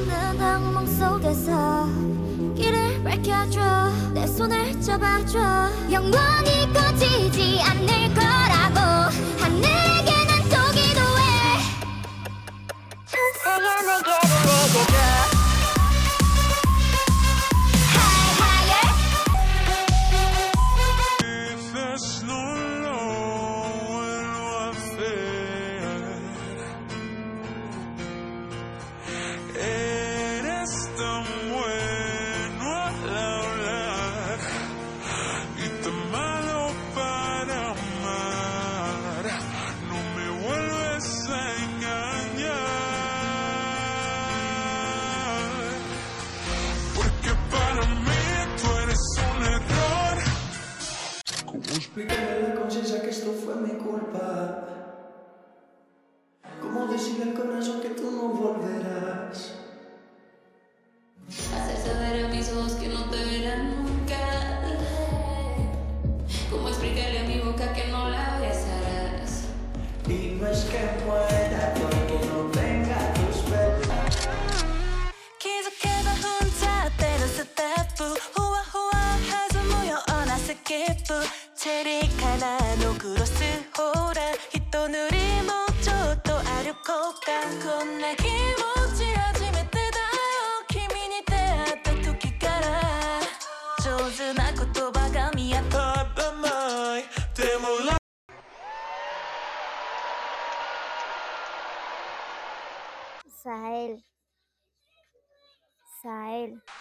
없는 악몽 속에서 길을 밝혀줘 내 손을 잡아줘. 영원히 꺼지지 않을 ¿Cómo explicarle a la conciencia que esto fue mi culpa? ¿Cómo decirle al corazón que tú no volverás? Hacer saber a mis ojos que no te verán nunca. ¿Cómo explicarle a mi boca que no la besarás? Y no es que muera ップチェリーからのクロスほら一塗りもちょっと歩こうか。こんな気持ち初めてだよ。君に出会った時から上手な言葉が見当たる Nada más, te mola. Sahel. Sahel.